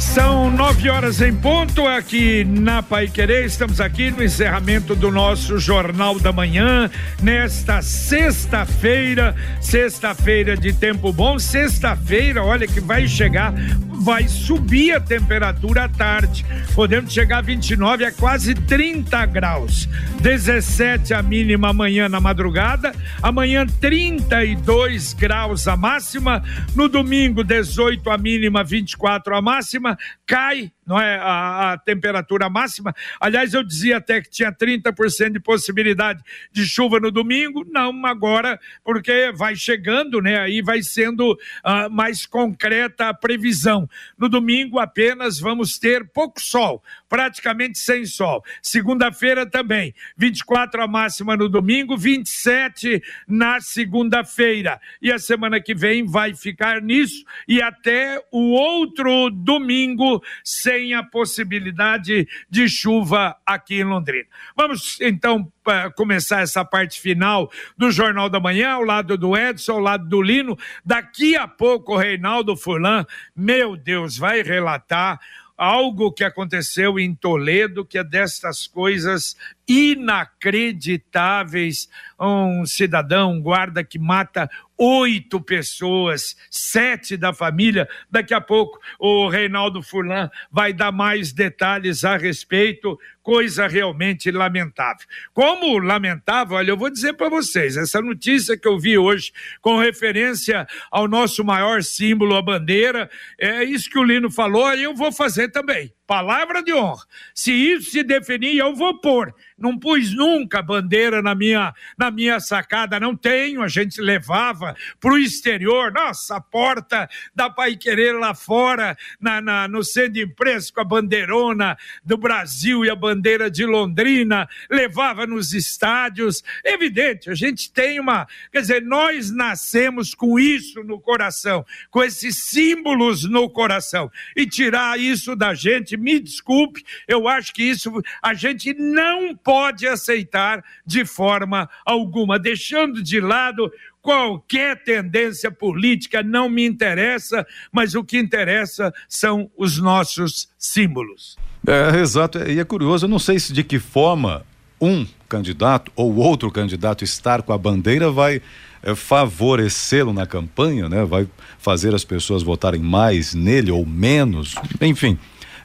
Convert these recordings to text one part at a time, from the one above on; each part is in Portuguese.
São nove horas em ponto aqui na Pai Querer. Estamos aqui no encerramento do nosso Jornal da Manhã, nesta sexta-feira, sexta-feira de tempo bom, sexta-feira, olha que vai chegar vai subir a temperatura à tarde, podendo chegar a 29 a quase 30 graus. 17 a mínima amanhã na madrugada, amanhã 32 graus a máxima, no domingo 18 a mínima, 24 a máxima, cai não é a, a, temperatura máxima. Aliás, eu dizia até que tinha 30% de possibilidade de chuva no domingo, não agora, porque vai chegando, né? Aí vai sendo uh, mais concreta a previsão. No domingo apenas vamos ter pouco sol, praticamente sem sol. Segunda-feira também, 24 a máxima no domingo, 27 na segunda-feira. E a semana que vem vai ficar nisso e até o outro domingo sem tem a possibilidade de chuva aqui em Londrina. Vamos então começar essa parte final do Jornal da Manhã, ao lado do Edson, ao lado do Lino. Daqui a pouco o Reinaldo Furlan, meu Deus, vai relatar algo que aconteceu em Toledo, que é destas coisas inacreditáveis. Um cidadão, um guarda que mata oito pessoas, sete da família. Daqui a pouco o Reinaldo Furlan vai dar mais detalhes a respeito. Coisa realmente lamentável. Como lamentável, olha, eu vou dizer para vocês: essa notícia que eu vi hoje, com referência ao nosso maior símbolo, a bandeira, é isso que o Lino falou, eu vou fazer também. Palavra de honra. Se isso se definir, eu vou pôr não pus nunca bandeira na minha, na minha sacada, não tenho, a gente levava para o exterior, nossa, a porta da Pai Querer lá fora, na, na, no centro de imprensa, com a bandeirona do Brasil e a bandeira de Londrina, levava nos estádios, evidente, a gente tem uma, quer dizer, nós nascemos com isso no coração, com esses símbolos no coração, e tirar isso da gente, me desculpe, eu acho que isso a gente não pode pode aceitar de forma alguma, deixando de lado qualquer tendência política, não me interessa, mas o que interessa são os nossos símbolos. É, exato, e é curioso, eu não sei se de que forma um candidato ou outro candidato estar com a bandeira vai é, favorecê-lo na campanha, né? Vai fazer as pessoas votarem mais nele ou menos, enfim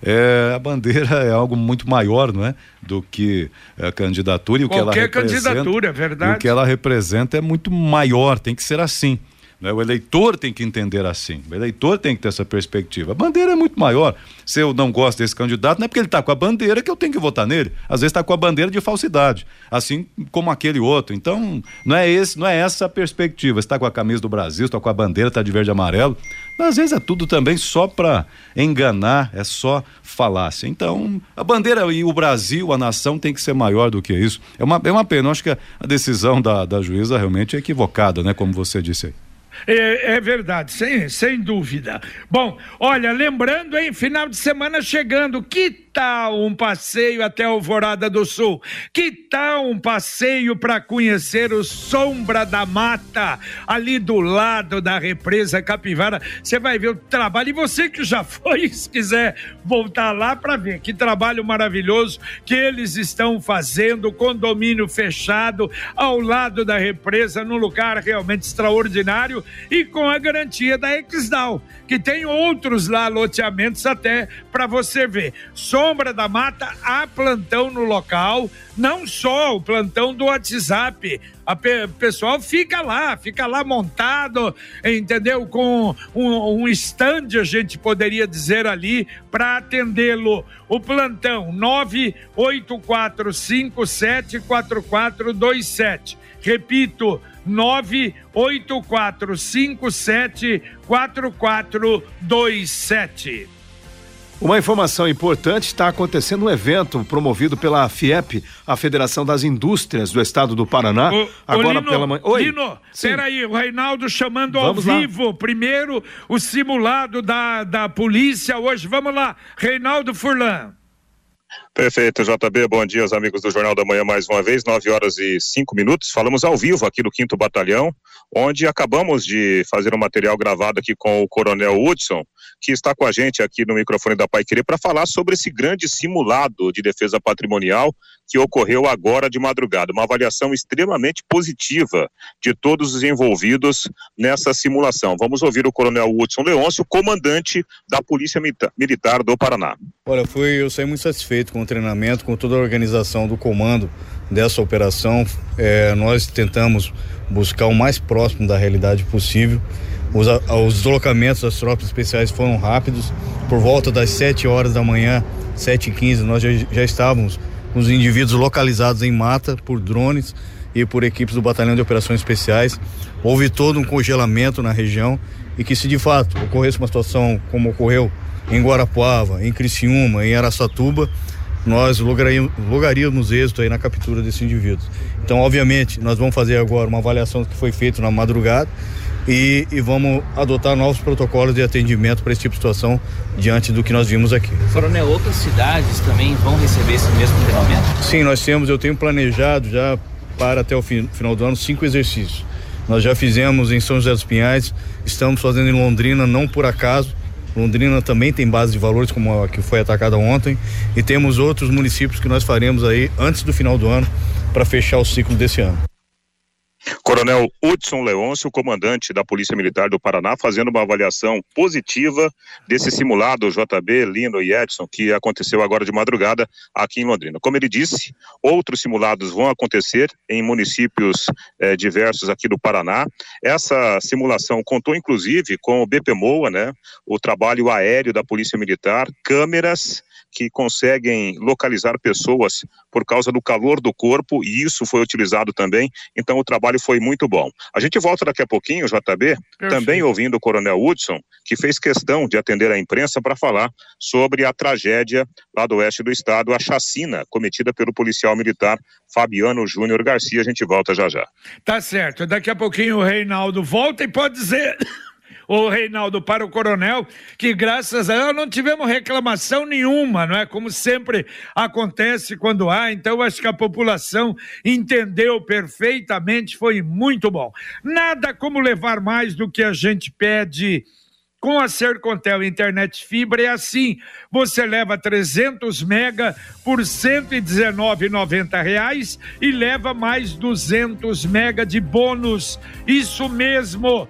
é, a bandeira é algo muito maior, não é? Do que a candidatura e o Qualquer que ela representa. Qualquer candidatura, é verdade. O que ela representa é muito maior, tem que ser assim. Né? O eleitor tem que entender assim. O eleitor tem que ter essa perspectiva. A bandeira é muito maior. Se eu não gosto desse candidato, não é porque ele está com a bandeira que eu tenho que votar nele. Às vezes está com a bandeira de falsidade, assim como aquele outro. Então, não é esse, não é essa a perspectiva. Está com a camisa do Brasil, está com a bandeira, está de verde e amarelo. Às vezes é tudo também só para enganar, é só falácia. Então, a bandeira e o Brasil, a nação, tem que ser maior do que isso. É uma, é uma pena. Eu acho que a, a decisão da, da juíza realmente é equivocada, né? Como você disse aí. É, é, verdade, sem, sem dúvida. Bom, olha, lembrando, hein, final de semana chegando, que tal um passeio até Alvorada do Sul? Que tal um passeio para conhecer o Sombra da Mata, ali do lado da represa Capivara? Você vai ver o trabalho. E você que já foi, se quiser voltar lá para ver que trabalho maravilhoso que eles estão fazendo, condomínio fechado ao lado da represa, num lugar realmente extraordinário e com a garantia da Exdal, que tem outros lá loteamentos até para você ver. Sombra Sombra da Mata há plantão no local, não só o plantão do WhatsApp. A pe pessoal fica lá, fica lá montado, entendeu? Com um, um stand, a gente poderia dizer ali, para atendê-lo. O plantão 984574427. Repito, 984574427. Uma informação importante: está acontecendo um evento promovido pela FIEP, a Federação das Indústrias do Estado do Paraná. O, agora Lino, pela manhã. Oi. Lino, peraí, o Reinaldo chamando Vamos ao lá. vivo. Primeiro, o simulado da, da polícia hoje. Vamos lá, Reinaldo Furlan. Perfeito, JB. Bom dia aos amigos do Jornal da Manhã mais uma vez, 9 horas e 5 minutos. Falamos ao vivo aqui do 5 Batalhão, onde acabamos de fazer um material gravado aqui com o Coronel Hudson, que está com a gente aqui no microfone da Pai Querer para falar sobre esse grande simulado de defesa patrimonial que ocorreu agora de madrugada. Uma avaliação extremamente positiva de todos os envolvidos nessa simulação. Vamos ouvir o Coronel Hudson Leôncio, comandante da Polícia Militar do Paraná. Olha, fui, eu saí muito satisfeito com treinamento, com toda a organização do comando dessa operação. É, nós tentamos buscar o mais próximo da realidade possível. Os, os deslocamentos das tropas especiais foram rápidos. Por volta das 7 horas da manhã, 7 e 15 nós já, já estávamos com os indivíduos localizados em mata por drones e por equipes do Batalhão de Operações Especiais. Houve todo um congelamento na região e que se de fato ocorresse uma situação como ocorreu em Guarapuava, em Criciúma, em Araçatuba, nós logaríamos êxito aí na captura desses indivíduos. Então, obviamente, nós vamos fazer agora uma avaliação que foi feito na madrugada e, e vamos adotar novos protocolos de atendimento para esse tipo de situação diante do que nós vimos aqui. Coronel, outras cidades também vão receber esse mesmo treinamento? Sim, nós temos, eu tenho planejado já para até o fim, final do ano cinco exercícios. Nós já fizemos em São José dos Pinhais, estamos fazendo em Londrina, não por acaso, Londrina também tem base de valores, como a que foi atacada ontem, e temos outros municípios que nós faremos aí antes do final do ano para fechar o ciclo desse ano. Coronel Hudson Leôncio, comandante da Polícia Militar do Paraná, fazendo uma avaliação positiva desse simulado JB, Lino e Edson, que aconteceu agora de madrugada aqui em Londrina. Como ele disse, outros simulados vão acontecer em municípios eh, diversos aqui do Paraná. Essa simulação contou inclusive com o BPMOA, né, o trabalho aéreo da Polícia Militar, câmeras que conseguem localizar pessoas por causa do calor do corpo, e isso foi utilizado também. Então, o trabalho foi muito bom. A gente volta daqui a pouquinho, JB, Perfeito. também ouvindo o Coronel Hudson, que fez questão de atender a imprensa para falar sobre a tragédia lá do oeste do estado, a chacina cometida pelo policial militar Fabiano Júnior Garcia. A gente volta já já. Tá certo. Daqui a pouquinho o Reinaldo volta e pode dizer ô Reinaldo, para o coronel, que graças a Deus não tivemos reclamação nenhuma, não é? Como sempre acontece quando há, então acho que a população entendeu perfeitamente, foi muito bom. Nada como levar mais do que a gente pede com a Sercontel Internet Fibra é assim, você leva 300 mega por 119,90 reais e leva mais 200 mega de bônus. Isso mesmo,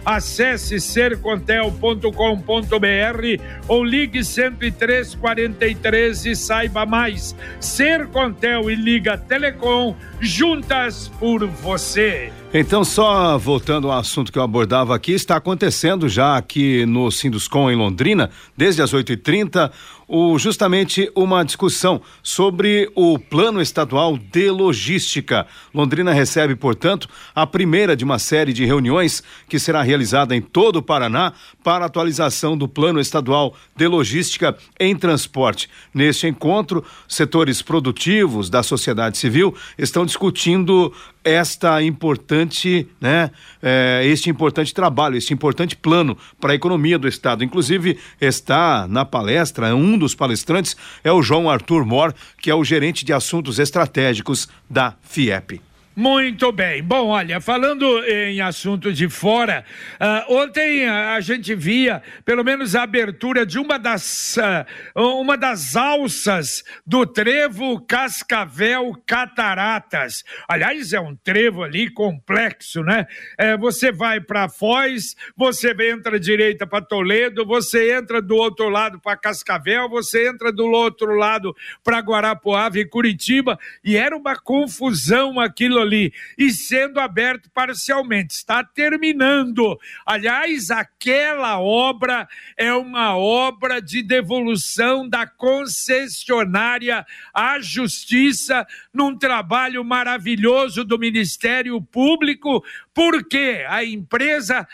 Acesse sercontel.com.br ou ligue 10343 e saiba mais. Sercontel e Liga Telecom, juntas por você. Então, só voltando ao assunto que eu abordava aqui, está acontecendo já aqui no Sinduscom em Londrina, desde as 8h30, o, justamente uma discussão sobre o plano estadual de logística. Londrina recebe, portanto, a primeira de uma série de reuniões que será realizada em todo o Paraná para atualização do plano estadual de logística em transporte. Neste encontro, setores produtivos da sociedade civil estão discutindo esta importante, né, é, este importante trabalho, este importante plano para a economia do estado. Inclusive está na palestra um dos palestrantes é o João Arthur Mor, que é o gerente de assuntos estratégicos da FIEP. Muito bem. Bom, olha, falando em assunto de fora, uh, ontem a gente via pelo menos a abertura de uma das, uh, uma das alças do trevo Cascavel Cataratas. Aliás, é um trevo ali complexo, né? É, você vai para Foz, você entra direita para Toledo, você entra do outro lado para Cascavel, você entra do outro lado para Guarapuava e Curitiba, e era uma confusão aquilo ali e sendo aberto parcialmente. Está terminando. Aliás, aquela obra é uma obra de devolução da concessionária à justiça num trabalho maravilhoso do Ministério Público, porque a empresa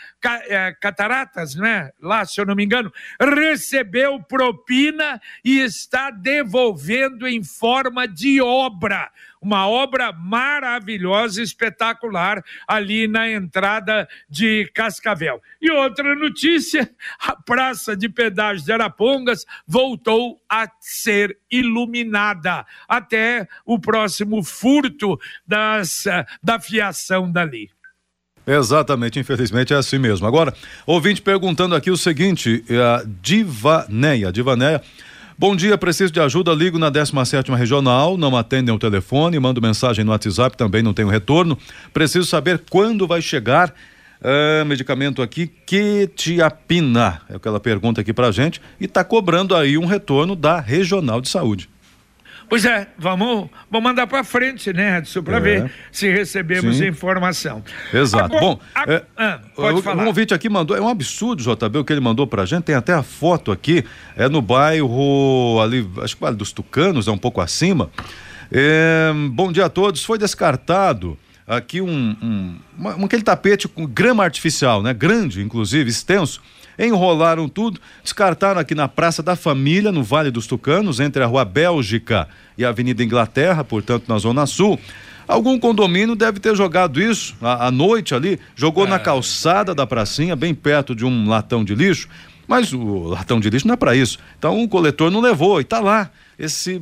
é, Cataratas, né? Lá, se eu não me engano, recebeu propina e está devolvendo em forma de obra uma obra maravilhosa, espetacular, ali na entrada de Cascavel. E outra notícia: a Praça de Pedágio de Arapongas voltou a ser iluminada até o próximo furto das, da fiação dali. Exatamente, infelizmente é assim mesmo. Agora, ouvinte perguntando aqui o seguinte, é a Divaneia, Divaneia, Bom dia, preciso de ajuda, ligo na 17 regional, não atendem o telefone, mando mensagem no WhatsApp, também não tenho retorno. Preciso saber quando vai chegar uh, medicamento aqui, Quetiapina, é o que ela pergunta aqui pra gente, e está cobrando aí um retorno da Regional de Saúde. Pois é, vamos, vamos mandar para frente, né, Edson, para é. ver se recebemos Sim. informação. Exato. Agora, Bom, a, é, ah, pode falar. Um convite aqui mandou, é um absurdo, JB, o que ele mandou para a gente, tem até a foto aqui, é no bairro ali, acho que Vale dos Tucanos, é um pouco acima. É, bom dia a todos, foi descartado aqui um, um, um aquele tapete com grama artificial, né, grande, inclusive, extenso, enrolaram tudo, descartaram aqui na Praça da Família, no Vale dos Tucanos, entre a Rua Bélgica e a Avenida Inglaterra, portanto, na Zona Sul. Algum condomínio deve ter jogado isso à, noite ali, jogou é. na calçada da pracinha, bem perto de um latão de lixo, mas o latão de lixo não é para isso. Então o coletor não levou e está lá esse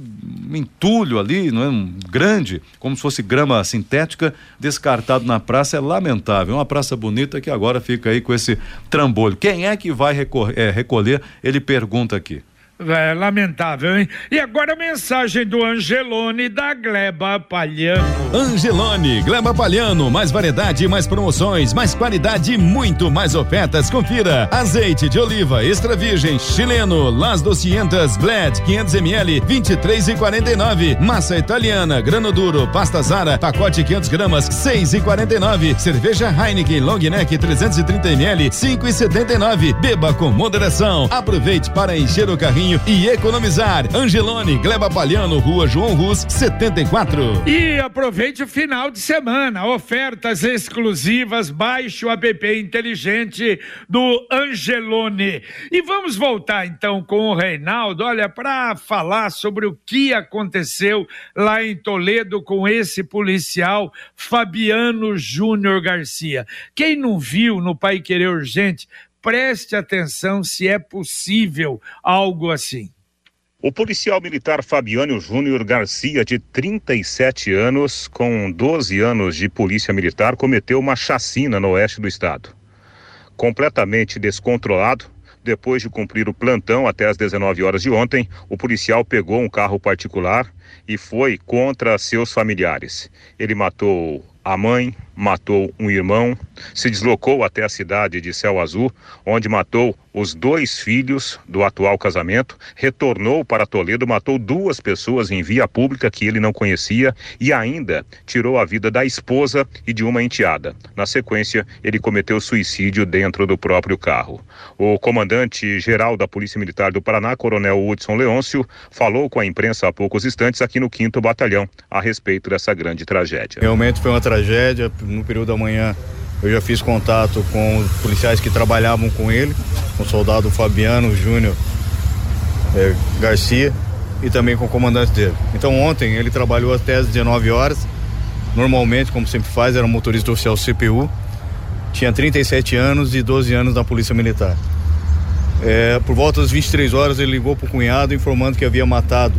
entulho ali, não é um grande, como se fosse grama sintética, descartado na praça, é lamentável. É uma praça bonita que agora fica aí com esse trambolho. Quem é que vai? É, recolher? Ele pergunta aqui. É lamentável, hein? E agora a mensagem do Angelone da Gleba Palhano. Angelone, Gleba Palhano, mais variedade, mais promoções, mais qualidade e muito mais ofertas. Confira. Azeite de oliva extra virgem chileno, Las Docientas Glad 500 ml 23 e 49. Massa italiana, grano duro, pasta Zara, pacote 500 gramas 6 e 49. Cerveja Heineken Long Neck 330 ml 5 e 79. Beba com moderação. Aproveite para encher o carrinho caminho e economizar. Angelone, Gleba Palhano, Rua João Rus, 74. E aproveite o final de semana. Ofertas exclusivas. Baixe o app inteligente do Angelone. E vamos voltar então com o Reinaldo, olha, para falar sobre o que aconteceu lá em Toledo com esse policial Fabiano Júnior Garcia. Quem não viu no Pai Querer Urgente, preste atenção se é possível algo assim. O policial militar Fabiano Júnior Garcia, de 37 anos, com 12 anos de polícia militar, cometeu uma chacina no oeste do estado. Completamente descontrolado, depois de cumprir o plantão até as 19 horas de ontem, o policial pegou um carro particular e foi contra seus familiares. Ele matou a mãe, matou um irmão, se deslocou até a cidade de Céu Azul, onde matou os dois filhos do atual casamento, retornou para Toledo, matou duas pessoas em via pública que ele não conhecia e ainda tirou a vida da esposa e de uma enteada. Na sequência, ele cometeu suicídio dentro do próprio carro. O comandante-geral da Polícia Militar do Paraná, Coronel Hudson Leôncio, falou com a imprensa há poucos instantes aqui no 5 Batalhão a respeito dessa grande tragédia. Realmente foi uma tragédia no período da manhã eu já fiz contato com os policiais que trabalhavam com ele, com o soldado Fabiano Júnior é, Garcia e também com o comandante dele. Então ontem ele trabalhou até as 19 horas. Normalmente, como sempre faz, era um motorista oficial CPU. Tinha 37 anos e 12 anos na Polícia Militar. É, por volta das 23 horas ele ligou para o cunhado informando que havia matado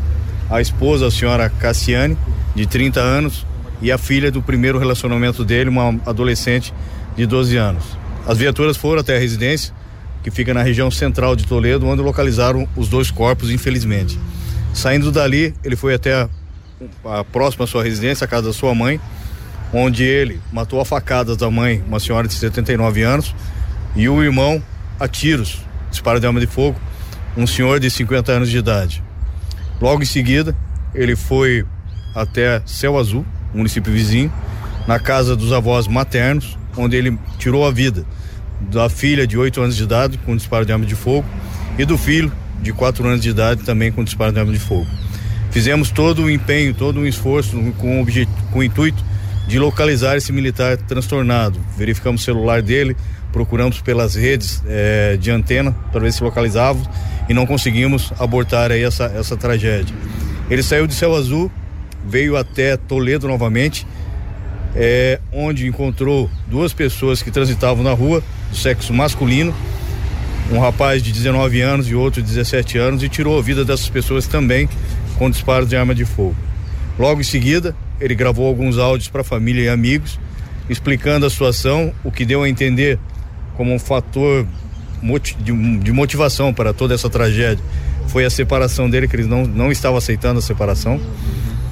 a esposa, a senhora Cassiane, de 30 anos, e a filha do primeiro relacionamento dele, uma adolescente de 12 anos. As viaturas foram até a residência, que fica na região central de Toledo, onde localizaram os dois corpos, infelizmente. Saindo dali, ele foi até a, a próxima à sua residência, a casa da sua mãe, onde ele matou a facadas da mãe, uma senhora de 79 anos, e o irmão a tiros, disparo de arma de fogo, um senhor de 50 anos de idade. Logo em seguida, ele foi até Céu Azul, município vizinho, na casa dos avós maternos, onde ele tirou a vida da filha de 8 anos de idade com disparo de arma de fogo e do filho de 4 anos de idade também com disparo de arma de fogo. Fizemos todo o empenho, todo o esforço com o, com o intuito de localizar esse militar transtornado. Verificamos o celular dele, procuramos pelas redes eh, de antena para ver se localizávamos e não conseguimos abortar aí essa, essa tragédia. Ele saiu de Céu Azul, veio até Toledo novamente, eh, onde encontrou duas pessoas que transitavam na rua, do sexo masculino, um rapaz de 19 anos e outro de 17 anos, e tirou a vida dessas pessoas também com disparos de arma de fogo. Logo em seguida, ele gravou alguns áudios para família e amigos, explicando a situação, o que deu a entender como um fator de motivação para toda essa tragédia foi a separação dele, que ele não, não estava aceitando a separação,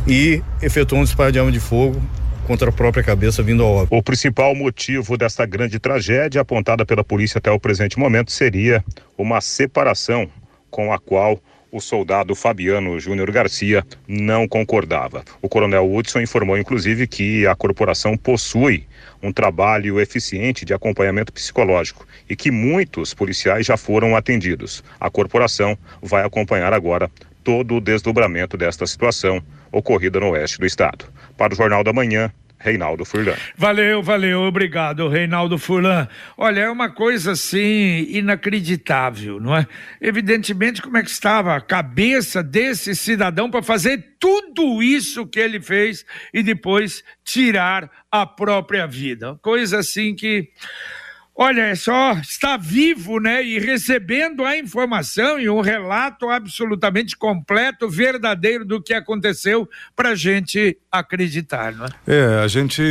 e efetuou um disparo de arma de fogo contra a própria cabeça vindo ao óbito. O principal motivo desta grande tragédia, apontada pela polícia até o presente momento, seria uma separação com a qual o soldado Fabiano Júnior Garcia não concordava. O coronel Hudson informou, inclusive, que a corporação possui um trabalho eficiente de acompanhamento psicológico e que muitos policiais já foram atendidos. A corporação vai acompanhar agora todo o desdobramento desta situação ocorrida no oeste do estado. Para o Jornal da Manhã, Reinaldo Furlan. Valeu, valeu, obrigado, Reinaldo Furlan. Olha, é uma coisa assim inacreditável, não é? Evidentemente, como é que estava a cabeça desse cidadão para fazer tudo isso que ele fez e depois tirar a própria vida. Coisa assim que Olha, é só está vivo, né? E recebendo a informação e um relato absolutamente completo, verdadeiro do que aconteceu para a gente acreditar, não é? É, a gente.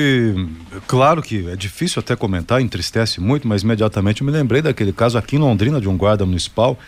Claro que é difícil até comentar, entristece muito, mas imediatamente eu me lembrei daquele caso aqui em Londrina de um guarda municipal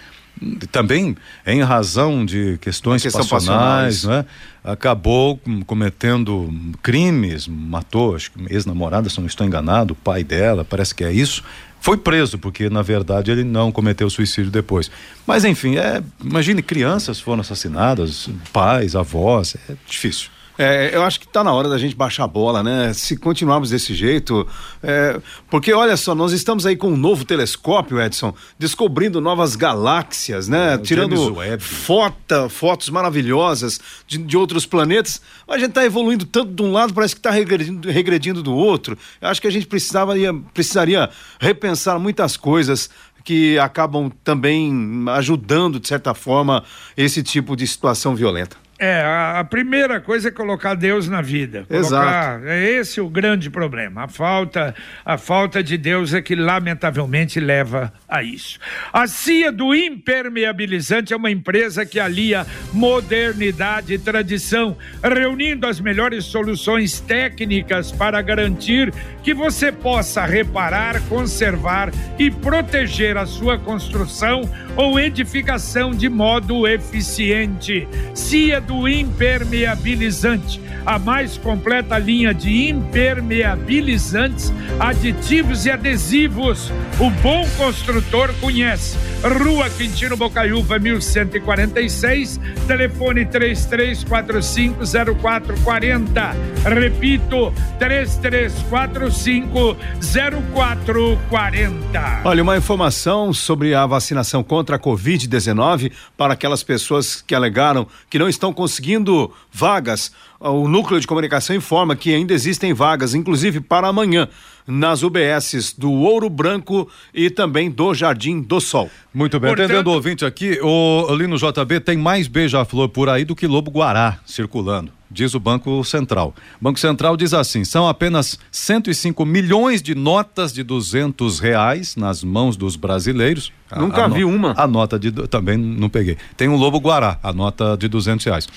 também em razão de questões questão passionais, né? acabou cometendo crimes, matou, ex-namorada, se não estou enganado, o pai dela, parece que é isso. Foi preso, porque na verdade ele não cometeu suicídio depois. Mas enfim, é, imagine crianças foram assassinadas, pais, avós, é difícil. É, eu acho que está na hora da gente baixar a bola, né? Se continuarmos desse jeito. É, porque olha só, nós estamos aí com um novo telescópio, Edson, descobrindo novas galáxias, né? É, Tirando foto, fotos maravilhosas de, de, outros planetas. A gente está evoluindo tanto de um lado, parece que está regredindo, regredindo do outro. Eu acho que a gente precisaria, precisaria repensar muitas coisas que acabam também ajudando, de certa forma, esse tipo de situação violenta. É, a, a, primeira coisa é colocar Deus na vida. Colocar, Exato. É esse o grande problema. A falta, a falta de Deus é que lamentavelmente leva a isso. A CIA do Impermeabilizante é uma empresa que alia modernidade e tradição, reunindo as melhores soluções técnicas para garantir que você possa reparar, conservar e proteger a sua construção ou edificação de modo eficiente. CIA do impermeabilizante, a mais completa linha de impermeabilizantes, aditivos e adesivos. O bom construtor conhece. Rua Quintino Bocaiúva, 1146, telefone 33450440. Repito, 33450440. Olha, uma informação sobre a vacinação contra a Covid-19 para aquelas pessoas que alegaram que não estão conseguindo vagas. O núcleo de comunicação informa que ainda existem vagas, inclusive para amanhã, nas UBSs do Ouro Branco e também do Jardim do Sol. Muito bem, Portanto... atendendo o ouvinte aqui, o, ali no JB tem mais beija-flor por aí do que lobo guará circulando diz o Banco Central. O Banco Central diz assim: são apenas 105 milhões de notas de 200 reais nas mãos dos brasileiros. Nunca a, a vi no, uma. A nota de. Também não peguei. Tem um Lobo Guará, a nota de 200 reais.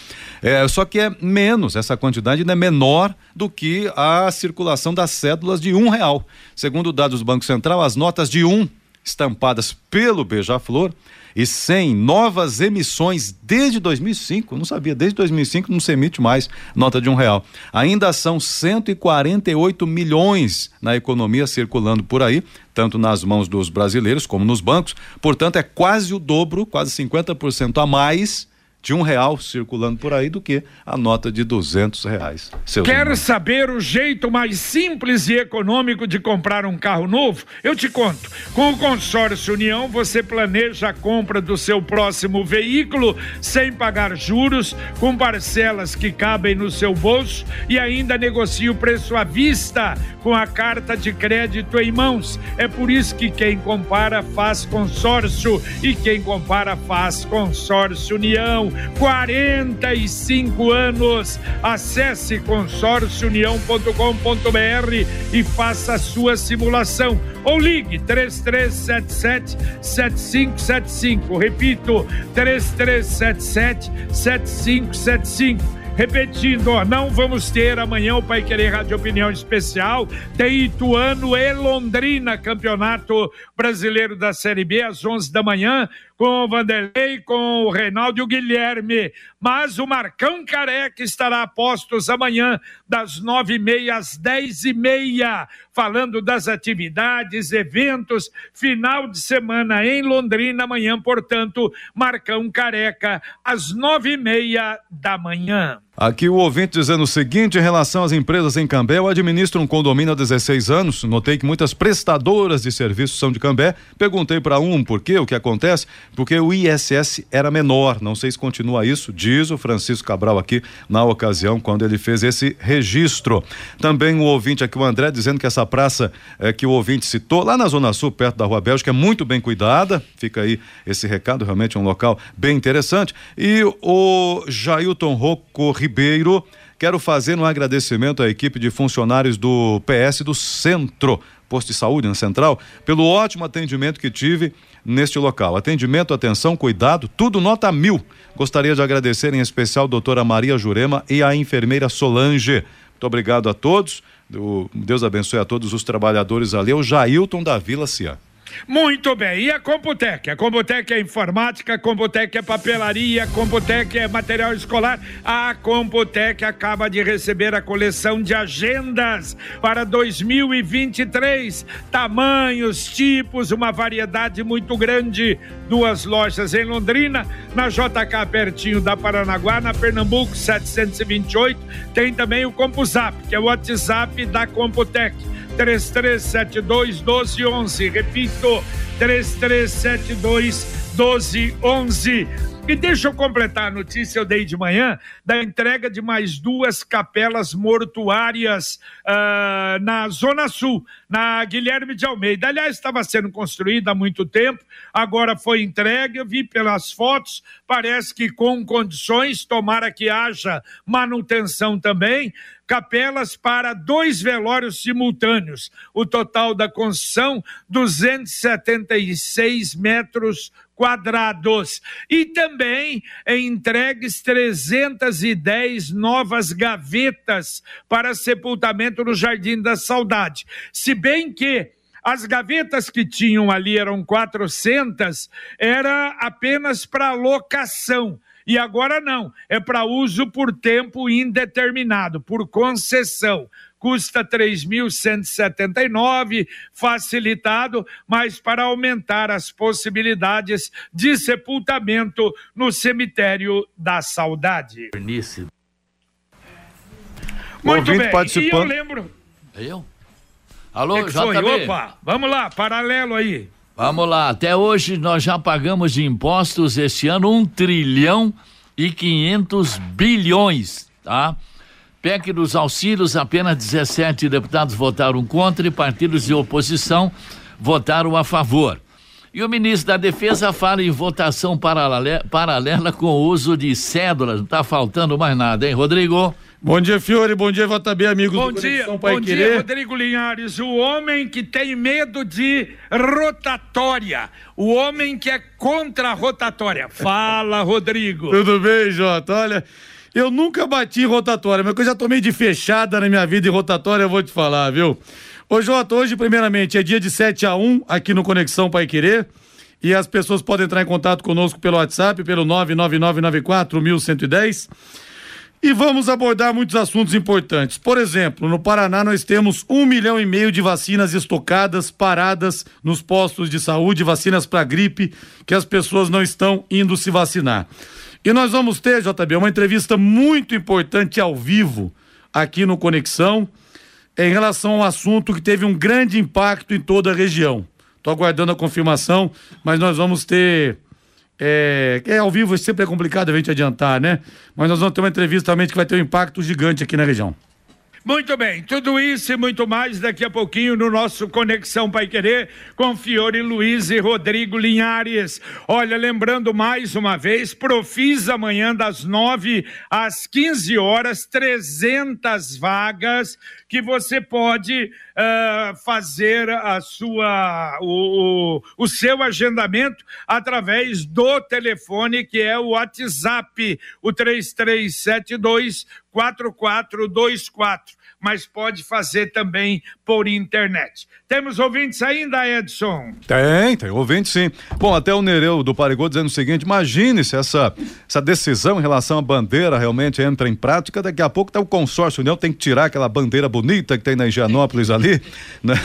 É, só que é menos, essa quantidade é menor do que a circulação das cédulas de um real. Segundo dados do Banco Central, as notas de um estampadas pelo Beija-Flor e 100 novas emissões desde 2005. Não sabia, desde 2005 não se emite mais nota de um real. Ainda são 148 milhões na economia circulando por aí, tanto nas mãos dos brasileiros como nos bancos. Portanto, é quase o dobro, quase 50% a mais de um real circulando por aí do que a nota de duzentos reais. Seus Quer irmãos. saber o jeito mais simples e econômico de comprar um carro novo? Eu te conto. Com o consórcio União, você planeja a compra do seu próximo veículo sem pagar juros, com parcelas que cabem no seu bolso e ainda negocia o preço à vista com a carta de crédito em mãos. É por isso que quem compara faz consórcio e quem compara faz consórcio União. 45 anos. Acesse consórciounião.com.br e faça a sua simulação. Ou ligue 3377 7575. Repito, 3377 7575. Repetindo, ó, não vamos ter amanhã o Pai Querer Rádio Opinião Especial. Tem Ituano e Londrina, Campeonato Brasileiro da Série B, às 11 da manhã, com o Vanderlei, com o Reinaldo e o Guilherme. Mas o Marcão Careca estará a postos amanhã, das nove e meia às dez e meia, falando das atividades, eventos, final de semana em Londrina, amanhã, portanto, Marcão Careca, às nove e meia da manhã. Aqui o ouvinte dizendo o seguinte em relação às empresas em Cambé, eu administro um condomínio há 16 anos, notei que muitas prestadoras de serviços são de Cambé, perguntei para um por quê, o que acontece, porque o ISS era menor, não sei se continua isso, diz o Francisco Cabral aqui na ocasião quando ele fez esse registro. Também o ouvinte aqui, o André, dizendo que essa praça é, que o ouvinte citou, lá na Zona Sul, perto da Rua Bélgica, é muito bem cuidada, fica aí esse recado, realmente é um local bem interessante. E o Jailton Rocco Ribeiro, quero fazer um agradecimento à equipe de funcionários do PS do Centro, posto de saúde na Central, pelo ótimo atendimento que tive neste local. Atendimento, atenção, cuidado, tudo nota mil. Gostaria de agradecer em especial a doutora Maria Jurema e a enfermeira Solange. Muito obrigado a todos. Deus abençoe a todos os trabalhadores ali. O Jailton da Vila Cian. Muito bem, e a Computec? A Computec é informática, a Computec é papelaria, a Computec é material escolar. A Computec acaba de receber a coleção de agendas para 2023. Tamanhos, tipos, uma variedade muito grande. Duas lojas em Londrina, na JK pertinho da Paranaguá, na Pernambuco 728. Tem também o CompuZap, que é o WhatsApp da Computec 3372 1211. Repito, 3372 1211. E deixa eu completar a notícia, eu dei de manhã, da entrega de mais duas capelas mortuárias uh, na Zona Sul, na Guilherme de Almeida. Aliás, estava sendo construída há muito tempo, agora foi entregue, eu vi pelas fotos, parece que com condições, tomara que haja manutenção também, capelas para dois velórios simultâneos. O total da construção, 276 metros quadrados. E também entregues 310 novas gavetas para sepultamento no Jardim da Saudade. Se bem que as gavetas que tinham ali eram 400, era apenas para locação. E agora não, é para uso por tempo indeterminado, por concessão custa 3.179, facilitado, mas para aumentar as possibilidades de sepultamento no cemitério da saudade. Muito bem, e eu lembro... Eu? Alô, é JB? Foi? Opa, vamos lá, paralelo aí. Vamos lá, até hoje nós já pagamos de impostos este ano um trilhão e 500 bilhões, tá? PEC dos auxílios, apenas 17 deputados votaram contra e partidos de oposição votaram a favor. E o ministro da Defesa fala em votação paralela, paralela com o uso de cédulas. Não está faltando mais nada, hein, Rodrigo? Bom dia, Fiore. Bom dia, JB, amigos bom do dia, Conexão Pai Bom Querer. dia, Rodrigo Linhares. O homem que tem medo de rotatória. O homem que é contra a rotatória. Fala, Rodrigo. Tudo bem, Jota? Olha, eu nunca bati em rotatória, mas eu já tomei de fechada na minha vida em rotatória, eu vou te falar, viu? Ô, Jota, hoje, primeiramente, é dia de 7 a 1 aqui no Conexão Pai Querer. E as pessoas podem entrar em contato conosco pelo WhatsApp, pelo 99994-1110. E vamos abordar muitos assuntos importantes. Por exemplo, no Paraná nós temos um milhão e meio de vacinas estocadas, paradas nos postos de saúde, vacinas para gripe, que as pessoas não estão indo se vacinar. E nós vamos ter, JB, uma entrevista muito importante ao vivo aqui no Conexão em relação ao assunto que teve um grande impacto em toda a região. Estou aguardando a confirmação, mas nós vamos ter. É, é ao vivo sempre é complicado a gente adiantar, né? Mas nós vamos ter uma entrevista também que vai ter um impacto gigante aqui na região. Muito bem, tudo isso e muito mais daqui a pouquinho no nosso Conexão Pai Querer com Fiore Luiz e Rodrigo Linhares. Olha, lembrando mais uma vez, Profis amanhã das 9 às 15 horas, 300 vagas que você pode uh, fazer a sua, o, o, o seu agendamento através do telefone que é o WhatsApp, o 3372 4424 mas pode fazer também por internet. Temos ouvintes ainda, Edson? Tem, tem ouvintes sim. Bom, até o Nereu do Parigô dizendo o seguinte: imagine se essa, essa decisão em relação à bandeira realmente entra em prática, daqui a pouco tá o consórcio União tem que tirar aquela bandeira bonita que tem na Higienópolis ali, né?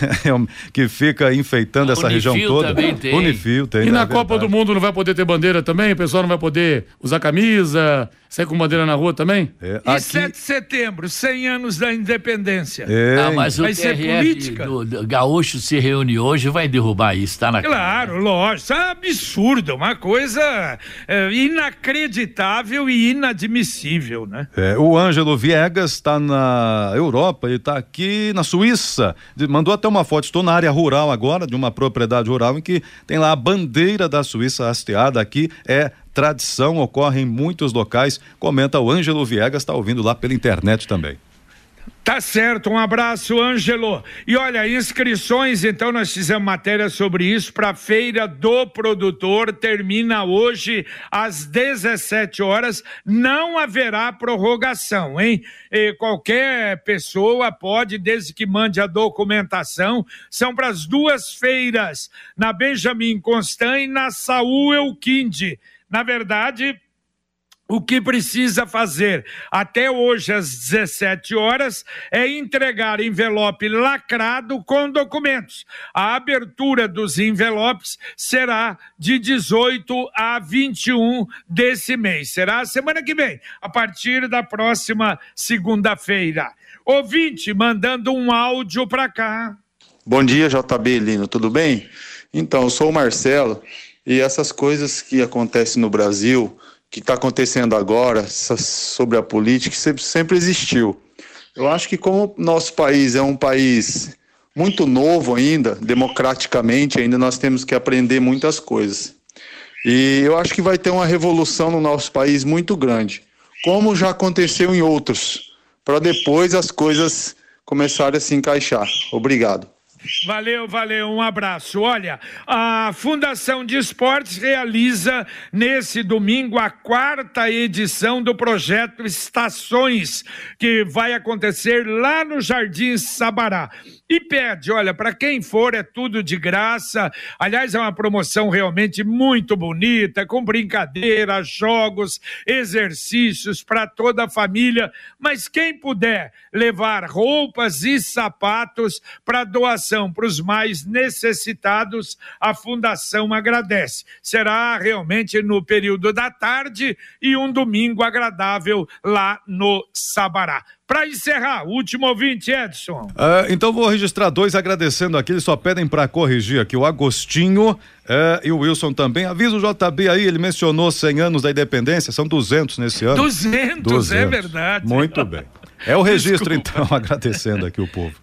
que fica enfeitando essa Unifil região toda. Tem. Unifil tem. E na é Copa verdade. do Mundo não vai poder ter bandeira também? O pessoal não vai poder usar camisa, sair com bandeira na rua também? É, E aqui, 7 de setembro, 100 anos da independência. é, Ah, mas o Vai ser TRF política. do, do Gaúcho se reúne hoje vai derrubar isso, tá na Claro, lógico, isso é absurdo, uma coisa é, inacreditável e inadmissível, né? É, o Ângelo Viegas está na Europa e está aqui na Suíça. Mandou até uma foto. Estou na área rural agora, de uma propriedade rural, em que tem lá a bandeira da Suíça hasteada. Aqui é tradição, ocorre em muitos locais. Comenta o Ângelo Viegas, está ouvindo lá pela internet também. Tá certo, um abraço, Ângelo. E olha, inscrições, então nós fizemos matéria sobre isso para a Feira do Produtor, termina hoje às 17 horas, não haverá prorrogação, hein? E qualquer pessoa pode, desde que mande a documentação, são para as duas feiras, na Benjamin Constant e na Saúl Elquinde. Na verdade, o que precisa fazer até hoje às 17 horas é entregar envelope lacrado com documentos. A abertura dos envelopes será de 18 a 21 desse mês. Será semana que vem, a partir da próxima segunda-feira. Ouvinte mandando um áudio para cá. Bom dia, JB Lino, tudo bem? Então, eu sou o Marcelo e essas coisas que acontecem no Brasil, que está acontecendo agora, sobre a política, sempre, sempre existiu. Eu acho que como nosso país é um país muito novo ainda, democraticamente, ainda nós temos que aprender muitas coisas. E eu acho que vai ter uma revolução no nosso país muito grande, como já aconteceu em outros, para depois as coisas começarem a se encaixar. Obrigado. Valeu, valeu, um abraço. Olha, a Fundação de Esportes realiza nesse domingo a quarta edição do projeto Estações, que vai acontecer lá no Jardim Sabará. E pede, olha, para quem for é tudo de graça. Aliás, é uma promoção realmente muito bonita, com brincadeira, jogos, exercícios para toda a família. Mas quem puder levar roupas e sapatos para doação para os mais necessitados, a Fundação agradece. Será realmente no período da tarde e um domingo agradável lá no Sabará. Para encerrar, último ouvinte, Edson. Ah, então vou registrar dois agradecendo aqui, eles só pedem para corrigir aqui, o Agostinho eh, e o Wilson também. Avisa o JB aí, ele mencionou 100 anos da independência, são 200 nesse ano. 200, é verdade. Muito bem. É o registro então, agradecendo aqui o povo.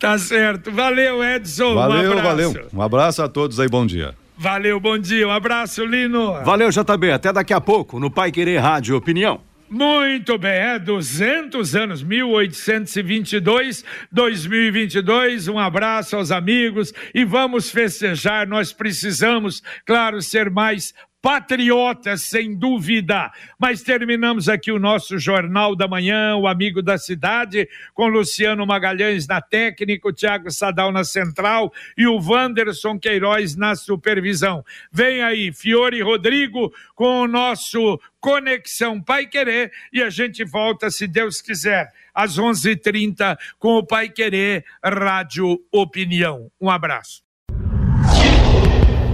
Tá certo. Valeu, Edson. um Valeu, abraço. valeu. Um abraço a todos aí, bom dia. Valeu, bom dia. Um abraço, Lino. Valeu, JB. Até daqui a pouco no Pai Querer Rádio Opinião. Muito bem, é 200 anos, 1822, 2022. Um abraço aos amigos e vamos festejar. Nós precisamos, claro, ser mais patriotas, sem dúvida. Mas terminamos aqui o nosso Jornal da Manhã, o Amigo da Cidade, com Luciano Magalhães na técnica, o Tiago Sadal na central e o Wanderson Queiroz na supervisão. Vem aí, Fiore Rodrigo, com o nosso Conexão Pai Querer e a gente volta, se Deus quiser, às 11:30 h 30 com o Pai Querer Rádio Opinião. Um abraço.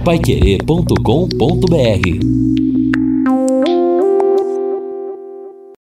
paiquerê.com.br